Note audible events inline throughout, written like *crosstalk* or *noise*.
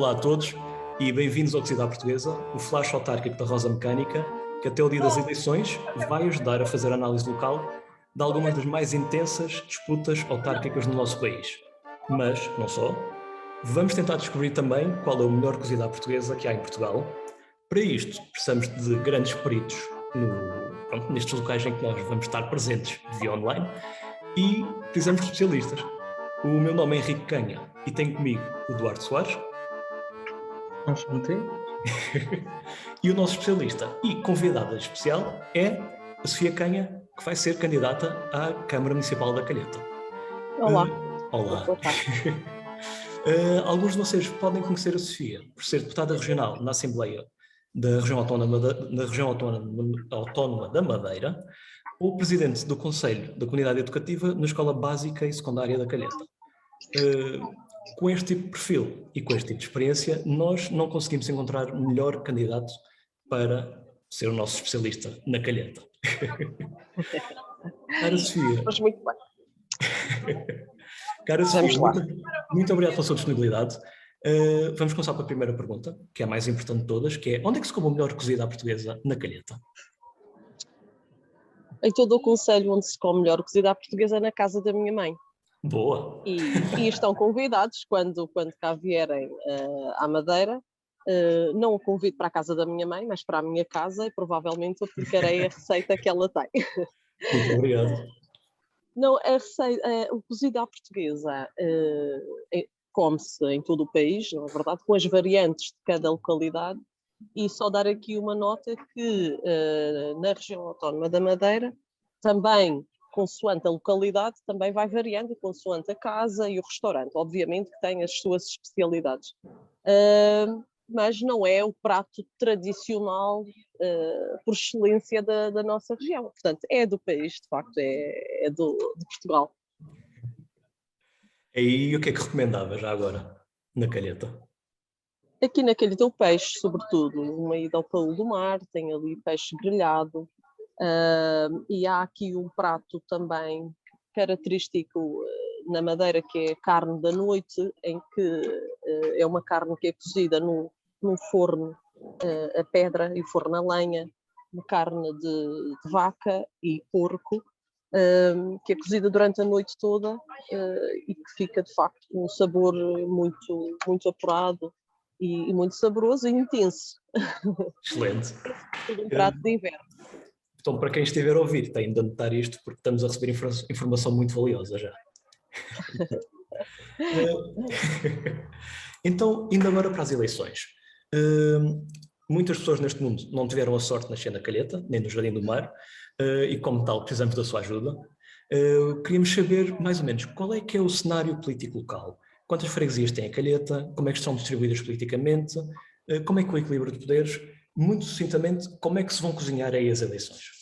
Olá a todos e bem-vindos ao Cidade Portuguesa, o flash autárquico da Rosa Mecânica, que até o dia das eleições vai ajudar a fazer análise local de algumas das mais intensas disputas autárquicas no nosso país. Mas, não só, vamos tentar descobrir também qual é o melhor cozida portuguesa que há em Portugal. Para isto, precisamos de grandes peritos no, pronto, nestes locais em que nós vamos estar presentes via online e precisamos de especialistas. O meu nome é Henrique Canha e tenho comigo o Eduardo Soares. Vamos manter. *laughs* e o nosso especialista e convidada especial é a Sofia Canha, que vai ser candidata à Câmara Municipal da Calheta. Olá. Uh, olá. uh, *laughs* alguns de vocês podem conhecer a Sofia por ser deputada regional na Assembleia da Região Autónoma da, na região Autónoma, Autónoma da Madeira, ou presidente do Conselho da Comunidade Educativa na Escola Básica e Secundária da Calheta. Uh, com este tipo de perfil e com este tipo de experiência, nós não conseguimos encontrar melhor candidato para ser o nosso especialista na calheta. *laughs* Cara Sofia. Mas muito bem. Cara Sofia, muito, muito, obrigado pela sua disponibilidade. Uh, vamos começar pela primeira pergunta, que é a mais importante de todas, que é onde é que se come o melhor cozida à portuguesa na calheta? Em todo o conselho onde se come melhor cozida à portuguesa é na casa da minha mãe. Boa! E, e estão convidados, quando, quando cá vierem uh, à Madeira, uh, não o convido para a casa da minha mãe, mas para a minha casa e provavelmente aplicarei a *laughs* receita que ela tem. Muito obrigado. Não, a receita, uh, o cozido à portuguesa é, come-se em todo o país, não é verdade, com as variantes de cada localidade, e só dar aqui uma nota que na região autónoma da Madeira também consoante a localidade, também vai variando, consoante a casa e o restaurante. Obviamente que tem as suas especialidades. Uh, mas não é o prato tradicional uh, por excelência da, da, nossa região. Portanto, é do país, de facto, é, é do, de Portugal. E o que é que recomendava já agora, na calheta? Aqui na calheta o peixe, sobretudo, uma ida ao Paulo do Mar, tem ali peixe grelhado, Uh, e há aqui um prato também característico eh, na Madeira que é carne da noite, em que uh, é uma carne que é cozida num, num forno uh, a pedra e forno a lenha, uma carne de, de vaca e porco, que é cozida durante a noite toda e que fica de facto com um sabor muito, muito apurado e, e muito saboroso e intenso. Excelente. *laughs* um prato de inverno. Então, para quem estiver a ouvir, tem de anotar isto porque estamos a receber informação muito valiosa já. *laughs* então, indo agora para as eleições. Uh, muitas pessoas neste mundo não tiveram a sorte de nascer na Calheta, nem no Jardim do Mar, uh, e como tal precisamos da sua ajuda. Uh, queríamos saber mais ou menos qual é que é o cenário político local, quantas freguesias tem a Calheta, como é que estão distribuídas politicamente, como é que é o equilíbrio de poderes, muito sucintamente, como é que se vão cozinhar aí as eleições?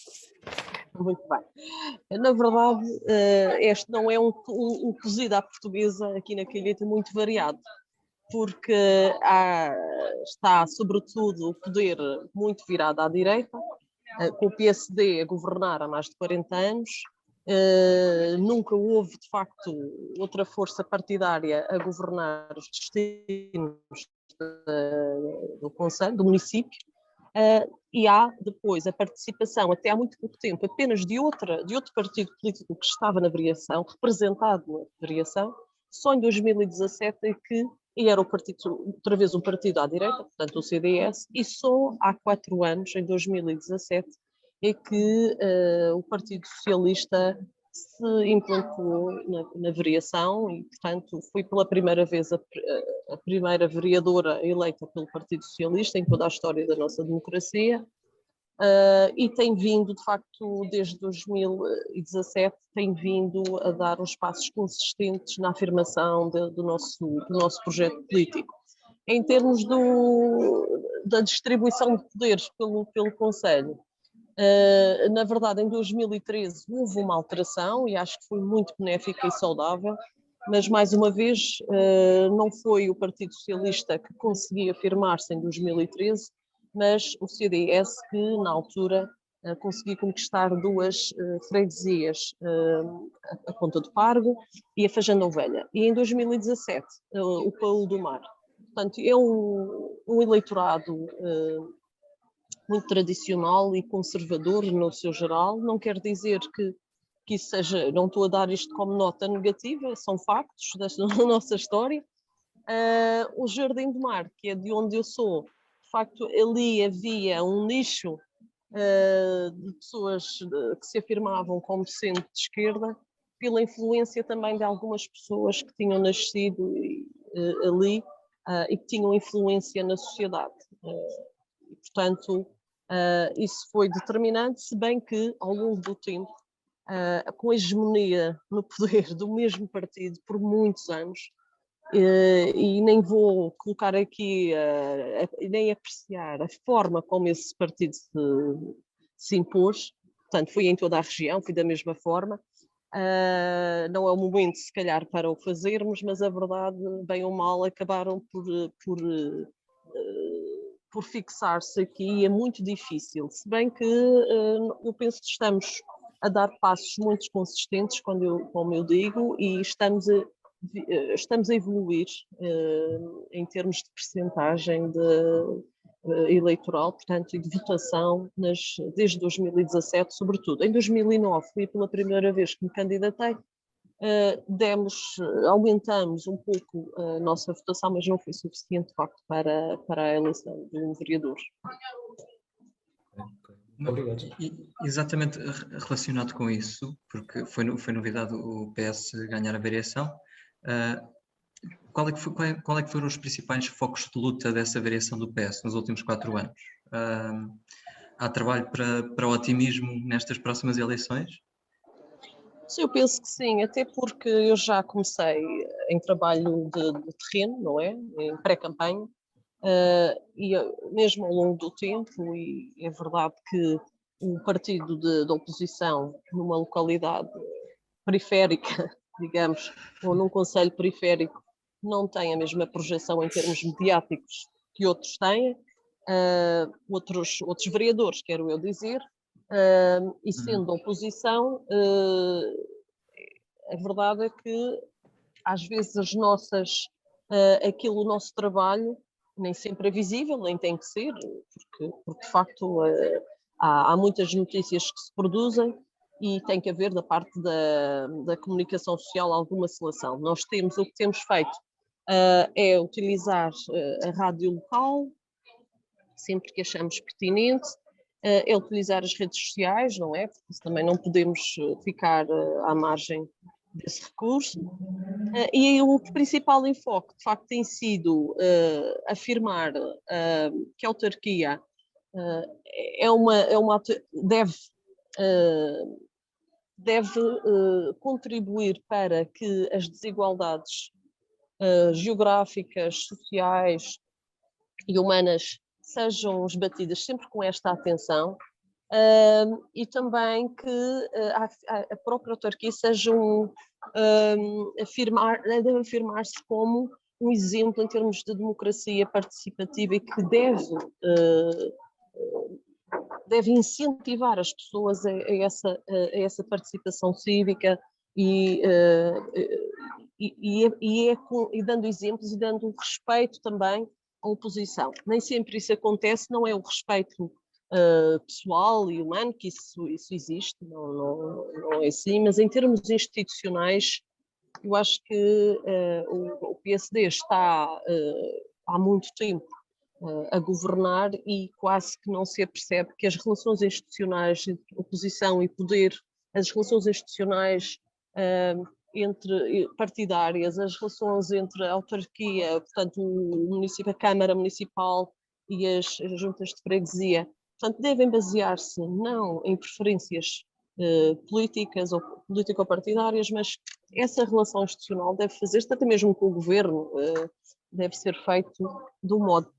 Muito bem. Na verdade, eh, este não é um, um, um cozido à portuguesa aqui na Calheta muito variado, porque há, está, sobretudo, o poder muito virado à direita, eh, com o PSD a governar há mais de 40 anos, Uh, nunca houve, de facto, outra força partidária a governar os destinos de, do Conselho, do município, Uh, e há depois a participação, até há muito pouco tempo, apenas de, outra, de outro partido político que estava na variação, representado na variação, só em 2017 é que e era o partido, outra vez um partido à direita, portanto o CDS, e só há quatro anos, em 2017, é que uh, o Partido Socialista se implantou na, na, variação e, portanto, foi pela primeira vez a, a, primeira vereadora eleita pelo Partido Socialista em toda a história da nossa democracia uh, e tem vindo, de facto, desde 2017, tem vindo a dar uns passos consistentes na afirmação de, do, nosso, do nosso projeto político. Em termos do, da distribuição de poderes pelo, pelo Conselho, Uh, na verdade, em 2013 houve uma alteração e acho que foi muito benéfica e saudável, mas mais uma vez uh, não foi o Partido Socialista que conseguia afirmar-se em 2013, mas o CDS que na altura uh, conseguiu conquistar duas freguesias, a Ponta do Pargo e a Fajanda Ovelha. E em 2017 o Paulo do Mar portanto, é um, um eleitorado muito tradicional e conservador no seu geral. Não quer dizer que, que isso seja, não estou a dar isto como nota negativa, são factos da *laughs* nossa história. Uh, o Jardim do Mar, que é de onde eu sou, de facto, ali havia um nicho uh, de pessoas que se afirmavam como sendo de esquerda, pela influência também de algumas pessoas que tinham nascido uh, ali e que tinham influência na sociedade. portanto, Uh, isso foi determinante, se bem que, ao longo do tempo, uh, com a hegemonia no poder do mesmo partido por muitos anos, uh, e nem vou colocar aqui, nem apreciar a forma como esse partido se, se impôs, portanto, foi em toda a região, foi da mesma forma. não é o momento, se calhar, para o fazermos, mas a verdade, bem ou mal, acabaram por, por por fixar-se aqui é muito difícil, se bem que uh, eu penso que estamos a dar passos muito consistentes, quando eu, como eu digo, e estamos a, eh, estamos a evoluir uh, em termos de percentagem de, eleitoral, portanto, e de votação nas, desde 2017, sobretudo. Em 2009 foi pela primeira vez que me candidatei, Uh, demos, aumentamos um pouco a nossa votação, mas não foi suficiente, de facto, para, para a eleição de um vereador. Obrigado. Exatamente relacionado com isso, porque foi, foi novidade o PS ganhar a variação, uh, qual, é que foi, qual, é, qual, é que foram os principais focos de luta dessa variação do PS nos últimos quatro anos? Uh, há trabalho para, para o otimismo nestas próximas eleições? Sim, eu penso que sim, até porque eu já comecei em trabalho de, de terreno, não é? Em pré-campanha, uh, e mesmo ao longo do tempo, e é verdade que um partido de, de oposição numa localidade periférica, *laughs* digamos, ou num conselho periférico, não tem a mesma projeção em termos mediáticos que outros têm, uh, outros, outros vereadores, quero eu dizer, Uh, e uhum. sendo oposição, uh, a verdade é que às vezes as nossas, uh, aquilo, o nosso trabalho nem sempre é visível, nem tem que ser, porque, porque de facto há, há, muitas notícias que se produzem e tem que haver da parte da, da comunicação social alguma seleção. Nós temos, o que temos feito é utilizar a rádio local, sempre que achamos pertinente, é utilizar as redes sociais, não é? Porque também não podemos eh, ficar eh, à margem desse recurso. Eh, e o principal enfoque, de facto, tem sido afirmar que a autarquia é uma, é uma deve, deve contribuir para que as desigualdades geográficas, sociais e humanas sejam esbatidas sempre com esta atenção uh, e também que uh, a, a, própria autarquia seja um, uh, afirmar, deve afirmar-se como um exemplo em termos de democracia participativa e que deve, deve incentivar as pessoas a, a essa, a essa participação cívica e, e, e, é, e, é e dando exemplos e dando respeito também oposição. Nem sempre isso acontece, não é o respeito uh, pessoal e humano, que isso, isso existe, não, não, não é assim, mas em termos institucionais, eu acho que uh, o, o, PSD está uh, há muito tempo a governar e quase que não se apercebe que as relações institucionais oposição e poder, as relações institucionais entre partidárias, as relações entre a autarquia, portanto o município, a Câmara Municipal e as, as juntas de freguesia, portanto devem basear-se não em preferências eh, políticas ou político-partidárias, mas essa relação institucional deve fazer-se até mesmo com o governo, eh, deve ser feito de um modo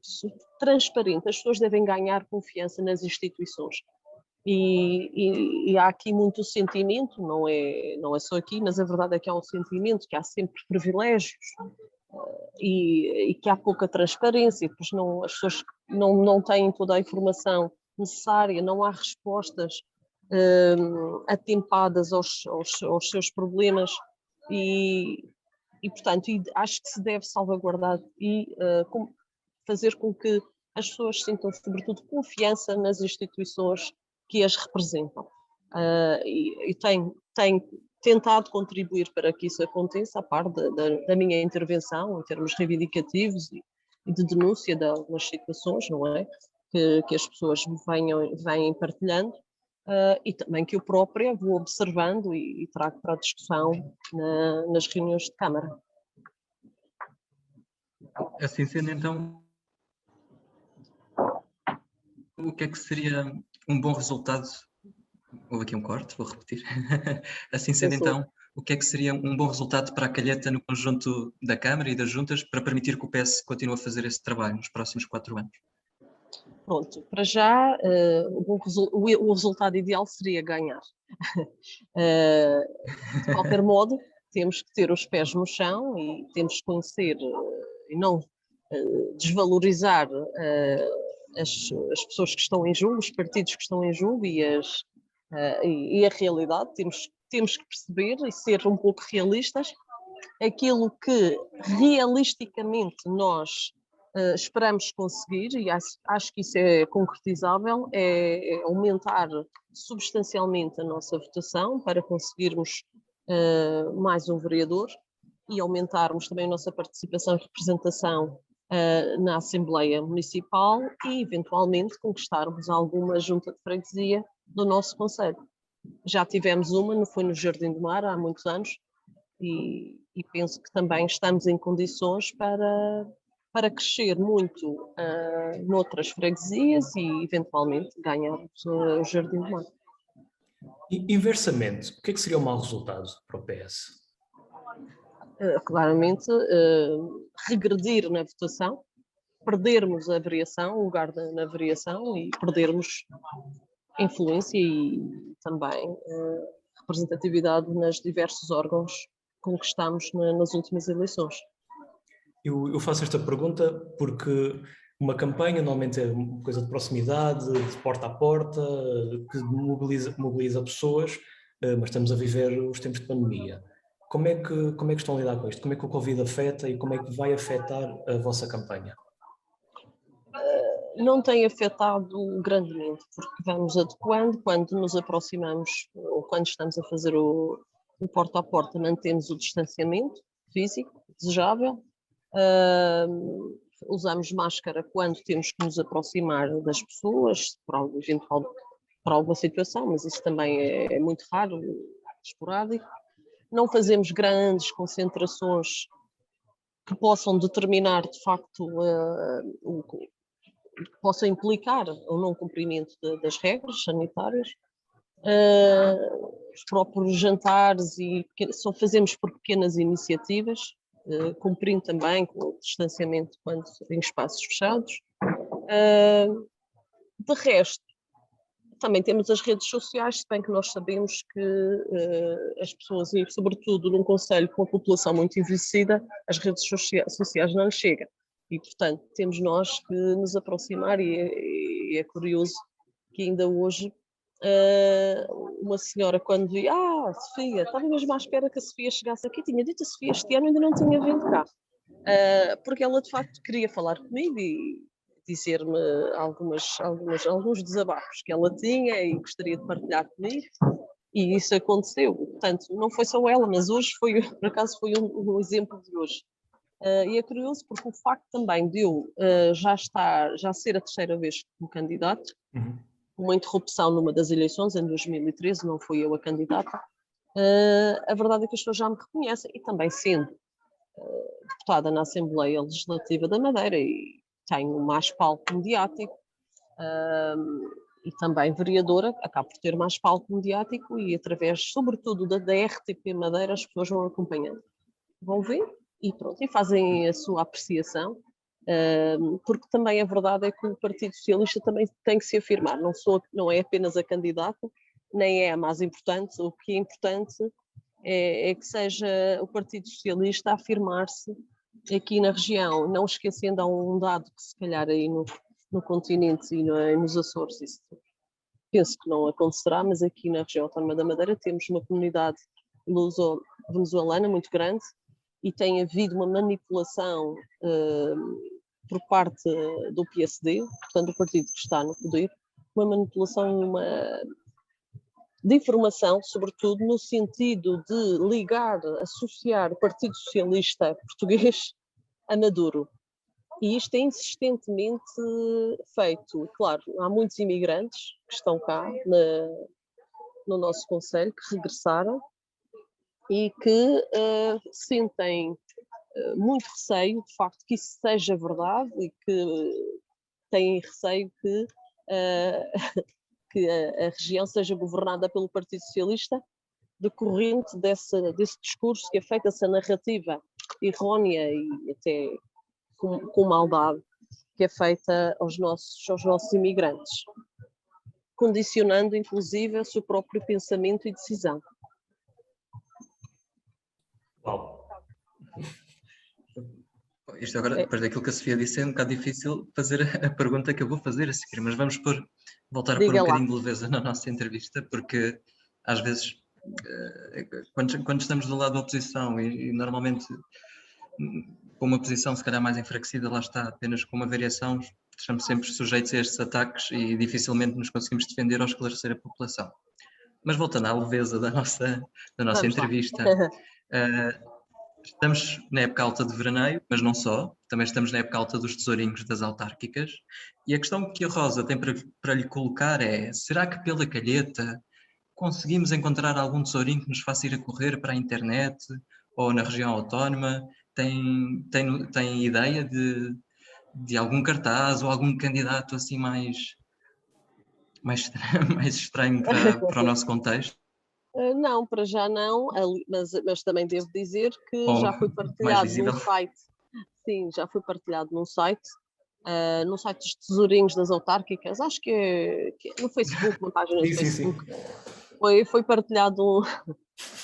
transparente, as pessoas devem ganhar confiança nas instituições. E, e, e, há aqui muito sentimento, não é, não é só aqui, mas a verdade é que há um sentimento que há sempre privilégios uh, e, e, que há pouca transparência, pois não, as pessoas não, não têm toda a informação necessária, não há respostas uh, atempadas aos, aos, aos, seus problemas e, e portanto, e acho que se deve salvaguardar e uh, com, fazer com que as pessoas sintam, sobretudo, confiança nas instituições que as representam. Uh, e, e tenho, tenho tentado contribuir para que isso aconteça, a par da, da, da minha intervenção em termos reivindicativos e, e, de denúncia de algumas situações, não é? Que, que as pessoas venham, venham partilhando. Uh, e também que eu própria vou observando e, e trago para a discussão na, nas reuniões de Câmara. Assim sendo, então, o que é que seria um bom resultado? Houve aqui um corte, vou repetir. *laughs* assim sendo, então, o que é que seria um bom resultado para a calheta no conjunto da Câmara e das juntas para permitir que o PS continue a fazer esse trabalho nos próximos quatro anos? Pronto, para já uh, o, resultado ideal seria ganhar. uh, *laughs* de qualquer modo, temos que ter os pés no chão e temos que conhecer uh, e não desvalorizar as, as, pessoas que estão em jogo, os partidos que estão em jogo e, as, e, e a realidade. Temos, temos que perceber e ser um pouco realistas aquilo que realisticamente nós uh, esperamos conseguir, e acho, acho, que isso é concretizável, é, é, aumentar substancialmente a nossa votação para conseguirmos uh, mais um vereador e aumentarmos também a nossa participação e representação uh, na Assembleia Municipal e, eventualmente, conquistarmos alguma junta de freguesia do nosso Conselho. Já tivemos uma, foi no Jardim do Mar, há muitos anos, e, e penso que também estamos em condições para, para crescer muito uh, noutras freguesias e eventualmente ganhar o Jardim do Mar. Inversamente, o que é que seria um mau resultado para o PS? Uh, claramente, uh, regredir na votação, perdermos a variação, o lugar da, na variação e perdermos influência e também representatividade nos diversos órgãos que conquistamos na, nas últimas eleições. Eu, eu, faço esta pergunta porque uma campanha normalmente é uma coisa de proximidade, de porta a porta, que mobiliza, mobiliza pessoas, eh, mas estamos a viver os tempos de pandemia. Como é, que, como é que estão a lidar com isto? Como é que o Covid afeta e como é que vai afetar a vossa campanha? Não tem afetado grandemente, porque vamos adequando quando nos aproximamos ou quando estamos a fazer o, o porta a porta, mantemos o distanciamento físico desejável, Uh, usamos máscara quando temos que nos aproximar das pessoas, por eventual, por alguma situação, mas isso também é, é muito raro, esporádico. Não fazemos grandes concentrações que possam determinar de facto uh, o que possa implicar o não cumprimento de, das regras sanitárias. Uh, os próprios jantares e só fazemos por pequenas iniciativas, uh, cumprindo também com o distanciamento quando em espaços fechados. Uh, de resto, também temos as redes sociais, se bem que nós sabemos que uh, as pessoas, e sobretudo num conselho com a população muito envelhecida, as redes sociais não chegam. E, portanto, temos nós que nos aproximar, e é, e é curioso que ainda hoje uh, uma senhora quando dizia, ah, Sofia, estava mesmo à espera que a Sofia chegasse aqui, tinha dito a Sofia este ano ainda não tinha vindo cá, uh, porque ela de facto queria falar comigo e dizer-me algumas, algumas, alguns desabafos que ela tinha e gostaria de partilhar comigo, e isso aconteceu, portanto, não foi só ela, mas hoje foi, por acaso foi um, um exemplo de hoje. Uh, e é curioso porque o facto também de eu uh, já estar, já ser a terceira vez como candidato, uhum. uma interrupção numa das eleições, em 2013, não fui eu a candidata, uh, a verdade é que as pessoas já me reconhecem, e também sendo deputada na Assembleia Legislativa da Madeira, e tenho mais palco mediático, uh, e também vereadora, acabo por ter mais palco mediático, e através, sobretudo, da, RTP Madeira, as pessoas vão acompanhando. Vão ver, e pronto, e fazem a sua apreciação, porque também a verdade é que o Partido Socialista também tem que se afirmar, não, sou, não é apenas a candidata, nem é a mais importante, o que é importante é, é que seja o Partido Socialista a afirmar-se aqui na região, não esquecendo há um dado que se calhar aí no, no continente e no, nos Açores, isso penso que não acontecerá, mas aqui na região autónoma da Madeira temos uma comunidade luso-venezuelana muito grande, e tem havido uma manipulação uh, por parte do PSD, portanto, o partido que está no poder, uma manipulação uma, de informação, sobretudo no sentido de ligar, associar o Partido Socialista Português a Maduro. E isto é insistentemente feito. Claro, há muitos imigrantes que estão cá na, no nosso Conselho, que regressaram e que uh, sentem uh, muito receio, de facto, que isso seja verdade e que têm receio que, uh, *laughs* que a, a, região seja governada pelo Partido Socialista, decorrente desse, desse discurso que é feita essa narrativa errónea e até com, com maldade que é feita aos nossos, aos nossos imigrantes, condicionando inclusive o seu próprio pensamento e decisão. Uau. *laughs* Isto agora, depois daquilo que a Sofia disse, é um bocado difícil fazer a pergunta que eu vou fazer a seguir, mas vamos por, voltar a pôr um lá. bocadinho de leveza na nossa entrevista, porque às vezes, eh, quando, quando estamos do lado da oposição e, e normalmente com uma posição se calhar mais enfraquecida, lá está, apenas com uma variação, estamos sempre sujeitos a estes ataques e dificilmente nos conseguimos defender ou esclarecer a população. Mas voltando à leveza da nossa, da nossa entrevista, uh, *laughs* estamos na época alta de veraneio, mas não só, também estamos na época alta dos tesourinhos das autárquicas, e a questão que a Rosa tem para, para lhe colocar é, será que pela calheta conseguimos encontrar algum tesourinho que nos faça ir a correr para a internet ou na região autónoma? tem, tem, tem ideia de, de algum cartaz ou algum candidato assim mais, mais, *laughs* mais estranho para, para o nosso contexto? Eh, não, para já não, mas, mas também devo dizer que já *laughs* foi partilhado num site. Sim, já foi partilhado num site, uh, no site dos tesourinhos das autárquicas, acho que é, que é no Facebook, uma página no Facebook. Sim, sim. Foi, foi partilhado um,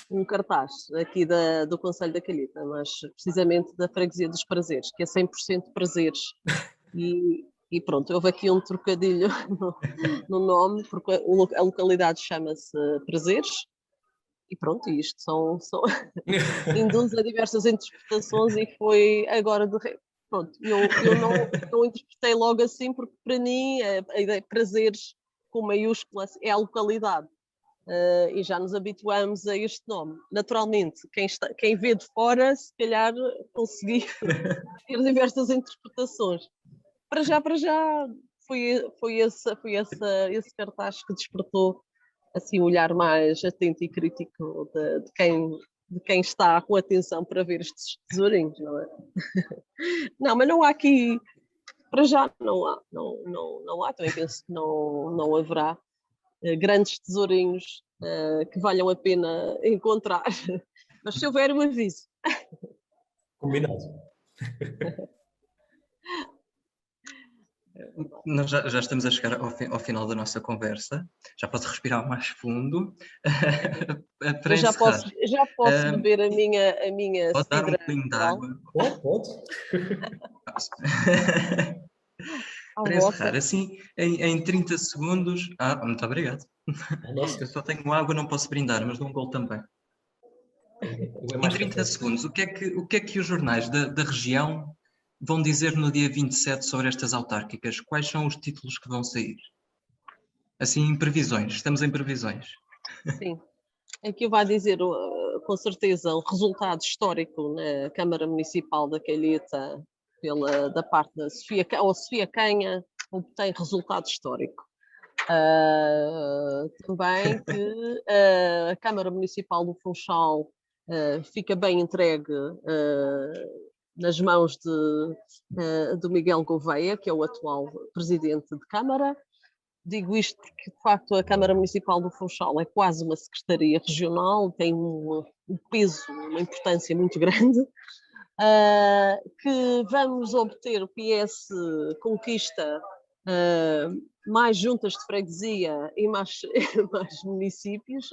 um cartaz aqui da, do Conselho da Calheta, mas precisamente da Freguesia dos Prazeres, que é 100% prazeres. E, e pronto, houve aqui um trocadilho *laughs* no, no nome, porque a localidade chama-se Prazeres, e pronto, isto são, são *laughs* induz a diversas interpretações e foi agora de pronto, eu, eu não, não interpretei logo assim porque para mim a, a ideia prazeres com maiúsculas é a localidade Uh, e já nos habituamos a este nome. Naturalmente, quem, está, quem vê de fora, se calhar conseguir *laughs* ter diversas interpretações. Para já, para já, foi, foi, esse, foi esse, esse cartaz que despertou assim, olhar mais atento e crítico de, de, quem, de quem está com atenção para ver estes tesourinhos, não é? *laughs* não, mas não há aqui, para já não há, não, não, não há, também penso que não, não haverá eh, grandes tesourinhos uh, que valham a pena encontrar. *laughs* Mas se houver, um aviso. Combinado. *laughs* Nós já, já, estamos a chegar ao, fi, ao, final da nossa conversa. Já posso respirar mais fundo. *laughs* Para já posso, já posso um, beber a minha, a minha Pode dar um pouquinho de água? Pode, pode. *laughs* para encerrar, assim, em, em 30 segundos. Ah, muito obrigado. Nossa. Eu só tenho água, não posso brindar, mas dou um gol também. Em 30 segundos, o que é que, o que, é que os jornais da, da região vão dizer no dia 27 sobre estas autárquicas? Quais são os títulos que vão sair? Assim, em previsões, estamos em previsões. Sim, aqui vai dizer uh, com certeza o resultado histórico na Câmara Municipal da Calheta pela, da parte da Sofia, ou Sofia Canha, obtém resultado histórico. Uh, também que *laughs* a Câmara Municipal do Funchal uh, fica bem entregue nas mãos de, do Miguel Gouveia, que é o atual presidente de Câmara. Digo isto porque, de facto, a Câmara Municipal do Funchal é quase uma secretaria regional, tem um, um peso, uma importância muito grande uh, que vamos obter o PS conquista uh, mais juntas de freguesia e mais, *laughs* mais municípios.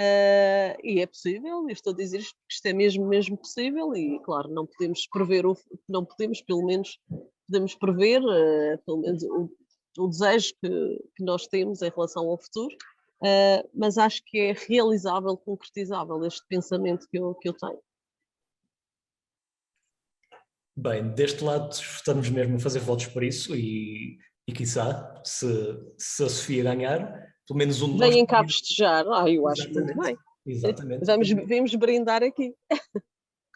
Uh, e é possível, estou a dizer isto porque isto é mesmo, mesmo possível e claro, não podemos prever, não podemos, pelo menos podemos prever uh, pelo menos o, o desejo que, que, nós temos em relação ao futuro, uh, mas acho que é realizável, concretizável este pensamento que eu, que eu tenho. Bem, deste lado estamos mesmo a fazer votos para isso e, e quiçá, se, se a Sofia ganhar, pelo menos um de. Vêm cá festejar. Ah, eu acho muito bem. Exatamente. Vamos, vamos brindar aqui.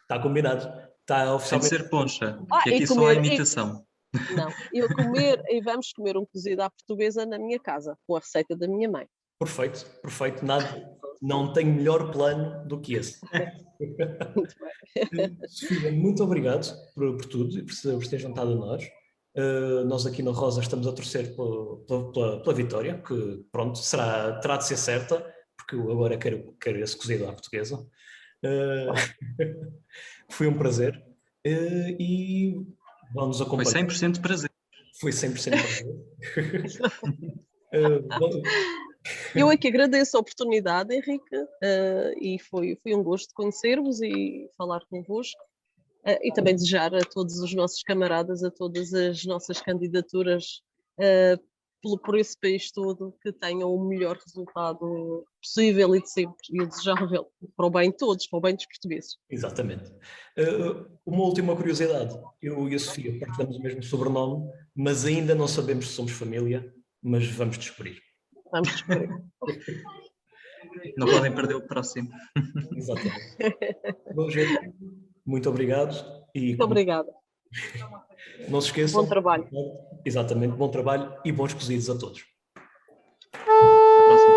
Está combinado. Está Tem de oficialmente... ser poncha, Ah, que e aqui só há comer- e- imitação. Não, eu comer, e vamos comer um cozido à portuguesa na minha casa, com a receita da minha mãe. Perfeito, perfeito. Nada, não tenho melhor plano do que esse. Muito bem. *laughs* Sofia, muito obrigado por, por tudo e por, se- por ter juntado a nós. Uh, nós aqui na Rosa estamos a torcer pela, pela- pela- pela vitória, que pronto, será, terá de ser certa, porque eu agora quero, quero esse cozido à portuguesa. Uh, *laughs* foi um prazer uh, e vamos Foi acompanhar. 100% prazer. Foi 100% prazer. *laughs* Uh, Eu é que agradeço a oportunidade, Henrique, eh, e foi, foi um gosto conhecer-vos e falar convosco. Eh, e também desejar a todos os nossos camaradas, a todas as nossas candidaturas eh, pelo, por esse país todo, que tenham o melhor resultado possível e de sempre, e desejável, para o bem de todos, para o bem dos portugueses. Exatamente. Uh, uma última curiosidade. Eu e a Sofia partilhamos o mesmo sobrenome, mas ainda não sabemos se somos família, mas vamos descobrir. Vamos descobrir. Não podem perder o próximo. Exatamente. Bom, gente, *laughs* muito obrigado e Muito obrigada. não se esqueçam. Bom trabalho. Exatamente, bom trabalho e bons cozidos a todos. Até a próxima.